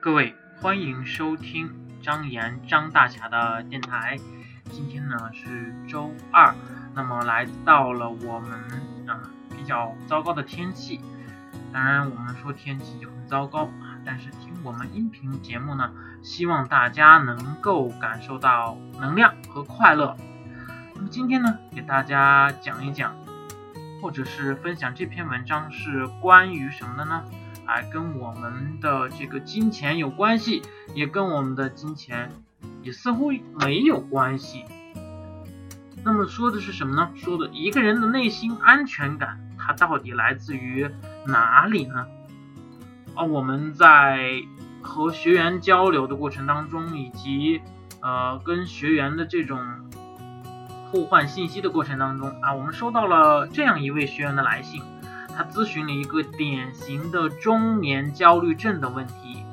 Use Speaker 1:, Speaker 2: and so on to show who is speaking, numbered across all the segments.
Speaker 1: 各位，欢迎收听张岩张大侠的电台。今天呢是周二，那么来到了我们啊比较糟糕的天气。当然，我们说天气就很糟糕啊，但是听我们音频节目呢，希望大家能够感受到能量和快乐。那么今天呢，给大家讲一讲，或者是分享这篇文章是关于什么的呢？啊，跟我们的这个金钱有关系，也跟我们的金钱也似乎没有关系。那么说的是什么呢？说的一个人的内心安全感，它到底来自于哪里呢？啊，我们在和学员交流的过程当中，以及呃跟学员的这种互换信息的过程当中啊，我们收到了这样一位学员的来信。他咨询了一个典型的中年焦虑症的问题，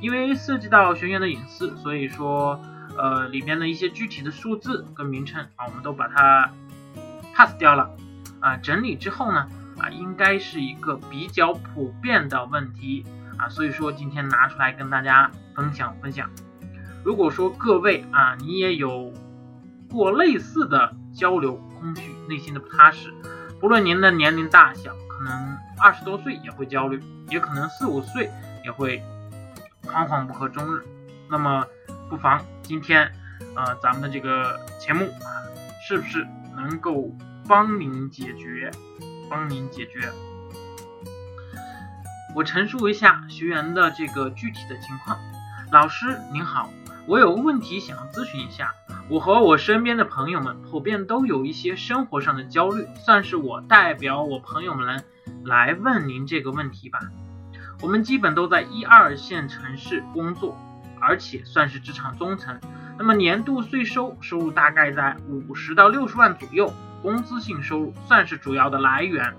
Speaker 1: 因为涉及到学员的隐私，所以说，呃，里边的一些具体的数字跟名称啊，我们都把它 pass 掉了啊。整理之后呢，啊，应该是一个比较普遍的问题啊，所以说今天拿出来跟大家分享分享。如果说各位啊，你也有过类似的交流空虚、内心的不踏实，不论您的年龄大小。可能二十多岁也会焦虑，也可能四五岁也会惶惶不可终日。那么，不妨今天，呃，咱们的这个节目啊，是不是能够帮您解决？帮您解决？我陈述一下学员的这个具体的情况。老师您好，我有个问题想要咨询一下。我和我身边的朋友们普遍都有一些生活上的焦虑，算是我代表我朋友们来来问您这个问题吧。我们基本都在一二线城市工作，而且算是职场中层。那么年度税收收入大概在五十到六十万左右，工资性收入算是主要的来源。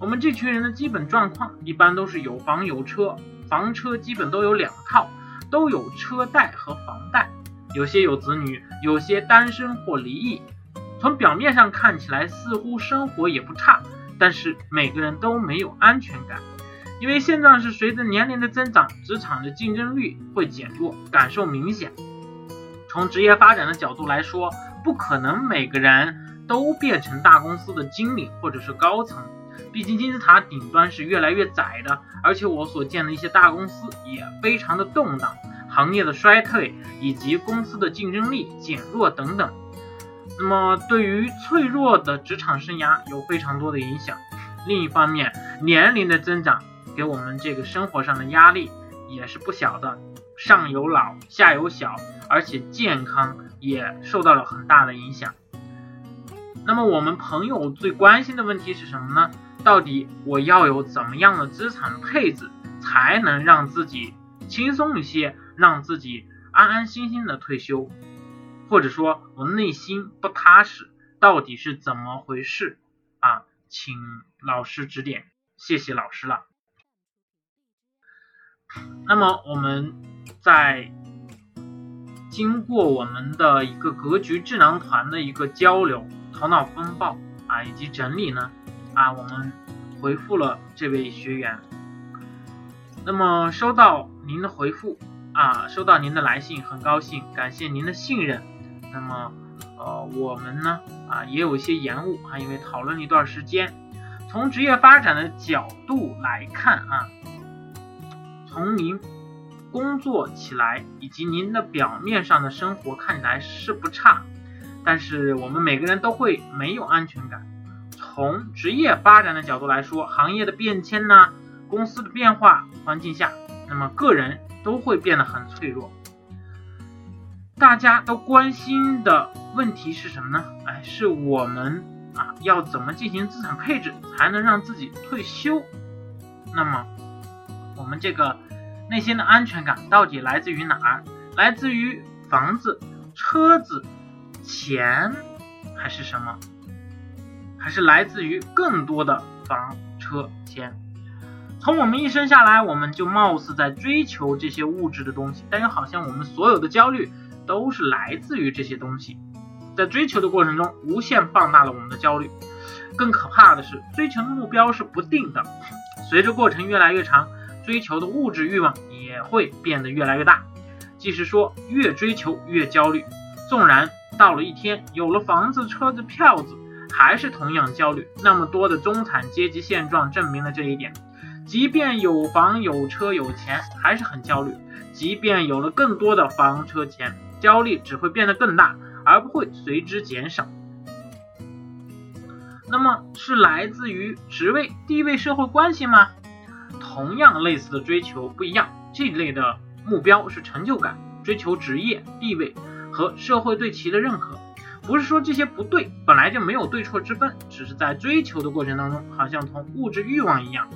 Speaker 1: 我们这群人的基本状况一般都是有房有车，房车基本都有两套，都有车贷和房贷。有些有子女，有些单身或离异。从表面上看起来，似乎生活也不差，但是每个人都没有安全感。因为现状是随着年龄的增长，职场的竞争力会减弱，感受明显。从职业发展的角度来说，不可能每个人都变成大公司的经理或者是高层，毕竟金字塔顶端是越来越窄的。而且我所见的一些大公司也非常的动荡。行业的衰退以及公司的竞争力减弱等等，那么对于脆弱的职场生涯有非常多的影响。另一方面，年龄的增长给我们这个生活上的压力也是不小的，上有老下有小，而且健康也受到了很大的影响。那么我们朋友最关心的问题是什么呢？到底我要有怎么样的资产配置才能让自己轻松一些？让自己安安心心的退休，或者说我内心不踏实，到底是怎么回事啊？请老师指点，谢谢老师了。那么我们在经过我们的一个格局智囊团的一个交流、头脑风暴啊以及整理呢啊，我们回复了这位学员。那么收到您的回复。啊，收到您的来信，很高兴，感谢您的信任。那么，呃，我们呢，啊，也有一些延误啊，因为讨论了一段时间。从职业发展的角度来看啊，从您工作起来以及您的表面上的生活看起来是不差，但是我们每个人都会没有安全感。从职业发展的角度来说，行业的变迁呢，公司的变化环境下，那么个人。都会变得很脆弱。大家都关心的问题是什么呢？哎，是我们啊要怎么进行资产配置才能让自己退休？那么我们这个内心的安全感到底来自于哪儿？来自于房子、车子、钱，还是什么？还是来自于更多的房、车、钱？从我们一生下来，我们就貌似在追求这些物质的东西，但又好像我们所有的焦虑都是来自于这些东西，在追求的过程中，无限放大了我们的焦虑。更可怕的是，追求的目标是不定的，随着过程越来越长，追求的物质欲望也会变得越来越大。即是说，越追求越焦虑。纵然到了一天有了房子、车子、票子，还是同样焦虑。那么多的中产阶级现状证明了这一点。即便有房有车有钱，还是很焦虑。即便有了更多的房车钱，焦虑只会变得更大，而不会随之减少。那么是来自于职位、地位、社会关系吗？同样类似的追求不一样。这一类的目标是成就感，追求职业、地位和社会对其的认可。不是说这些不对，本来就没有对错之分，只是在追求的过程当中，好像同物质欲望一样，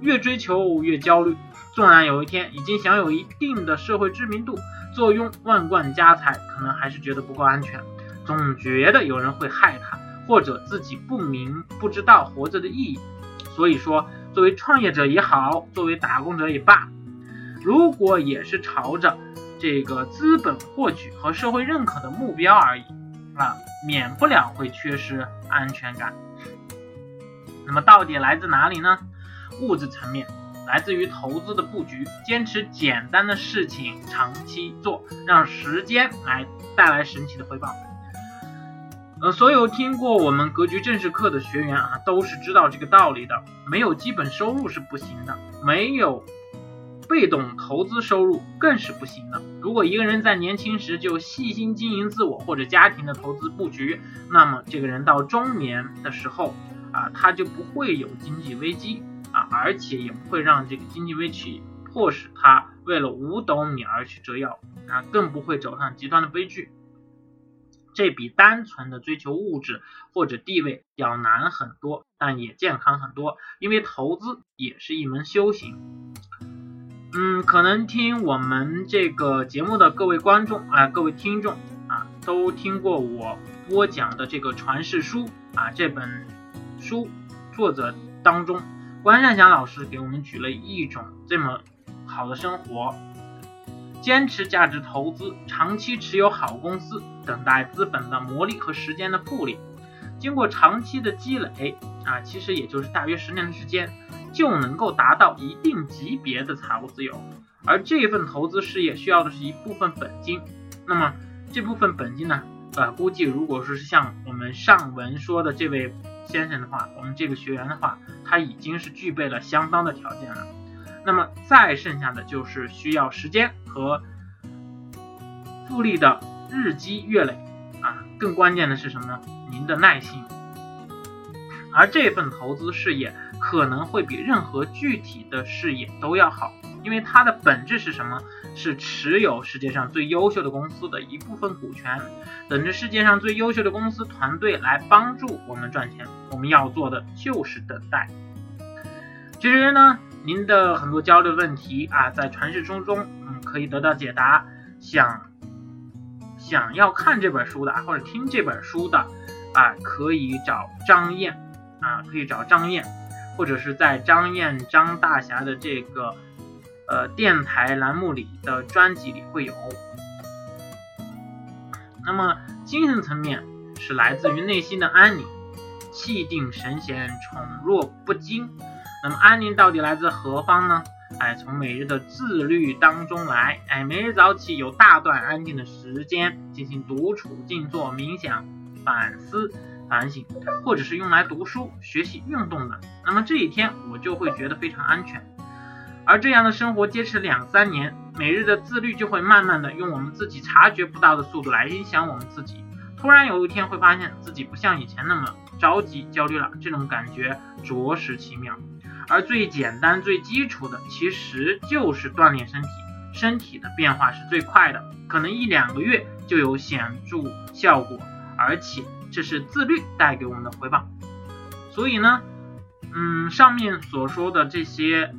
Speaker 1: 越追求越焦虑。纵然有一天已经享有一定的社会知名度，坐拥万贯家财，可能还是觉得不够安全，总觉得有人会害他。或者自己不明不知道活着的意义，所以说，作为创业者也好，作为打工者也罢，如果也是朝着这个资本获取和社会认可的目标而已，啊，免不了会缺失安全感。那么到底来自哪里呢？物质层面，来自于投资的布局，坚持简单的事情长期做，让时间来带来神奇的回报。呃，所有听过我们格局正式课的学员啊，都是知道这个道理的。没有基本收入是不行的，没有被动投资收入更是不行的。如果一个人在年轻时就细心经营自我或者家庭的投资布局，那么这个人到中年的时候啊，他就不会有经济危机啊，而且也不会让这个经济危机迫使他为了五斗米而去折腰啊，更不会走上极端的悲剧。这比单纯的追求物质或者地位要难很多，但也健康很多，因为投资也是一门修行。嗯，可能听我们这个节目的各位观众啊，各位听众啊，都听过我播讲的这个传世书啊，这本书作者当中，关善祥老师给我们举了一种这么好的生活。坚持价值投资，长期持有好公司，等待资本的磨砺和时间的复利，经过长期的积累啊，其实也就是大约十年的时间，就能够达到一定级别的财务自由。而这份投资事业需要的是一部分本金，那么这部分本金呢？呃，估计如果说是像我们上文说的这位先生的话，我们这个学员的话，他已经是具备了相当的条件了。那么再剩下的就是需要时间和复利的日积月累啊，更关键的是什么呢？您的耐心。而这份投资事业可能会比任何具体的事业都要好，因为它的本质是什么？是持有世界上最优秀的公司的一部分股权，等着世界上最优秀的公司团队来帮助我们赚钱。我们要做的就是等待。其实呢。您的很多交流问题啊，在传世书中，嗯，可以得到解答。想想要看这本书的，或者听这本书的，啊，可以找张燕，啊，可以找张燕，或者是在张燕张大侠的这个呃电台栏目里的专辑里会有。那么精神层面是来自于内心的安宁，气定神闲，宠若不惊。那么安宁到底来自何方呢？哎，从每日的自律当中来。哎，每日早起有大段安静的时间进行独处、静坐、冥想、反思、反省，或者是用来读书、学习、运动的。那么这一天我就会觉得非常安全。而这样的生活坚持两三年，每日的自律就会慢慢的用我们自己察觉不到的速度来影响我们自己。突然有一天会发现自己不像以前那么着急、焦虑了，这种感觉着实奇妙。而最简单、最基础的，其实就是锻炼身体。身体的变化是最快的，可能一两个月就有显著效果，而且这是自律带给我们的回报。所以呢，嗯，上面所说的这些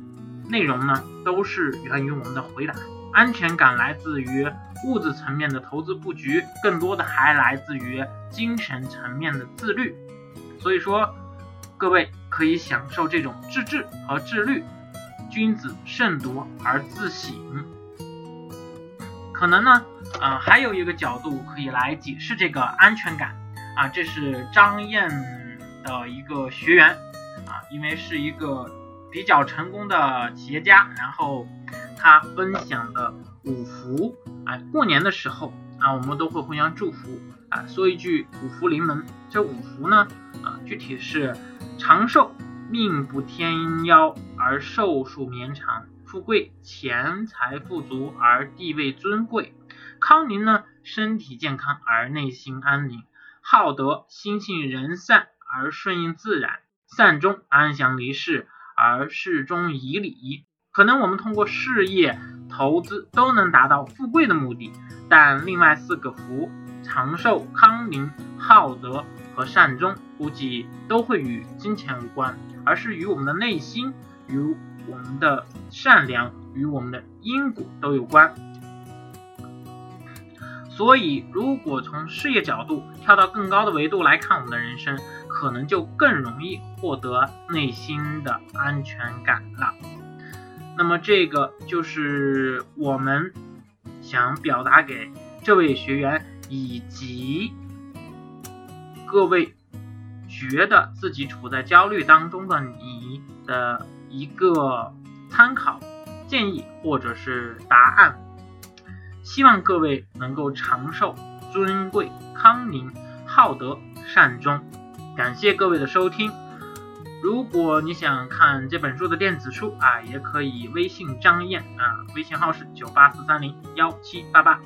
Speaker 1: 内容呢，都是源于我们的回答。安全感来自于物质层面的投资布局，更多的还来自于精神层面的自律。所以说，各位。可以享受这种自制和自律，君子慎独而自省。可能呢，呃，还有一个角度可以来解释这个安全感啊，这是张燕的一个学员啊，因为是一个比较成功的企业家，然后他分享的五福。啊，过年的时候啊，我们都会互相祝福啊，说一句五福临门。这五福呢，啊，具体是长寿、命不天夭而寿数绵长；富贵、钱财富足而地位尊贵；康宁呢，身体健康而内心安宁；好德、心性仁善而顺应自然；善终、安详离世而事中以礼。可能我们通过事业、投资都能达到富贵的目的，但另外四个福——长寿、康宁、好德和善终，估计都会与金钱无关，而是与我们的内心、与我们的善良、与我们的因果都有关。所以，如果从事业角度跳到更高的维度来看我们的人生，可能就更容易获得内心的安全感了。那么这个就是我们想表达给这位学员以及各位觉得自己处在焦虑当中的你的一个参考建议或者是答案。希望各位能够长寿、尊贵、康宁、好德、善终。感谢各位的收听。如果你想看这本书的电子书啊，也可以微信张燕啊，微信号是九八四三零幺七八八。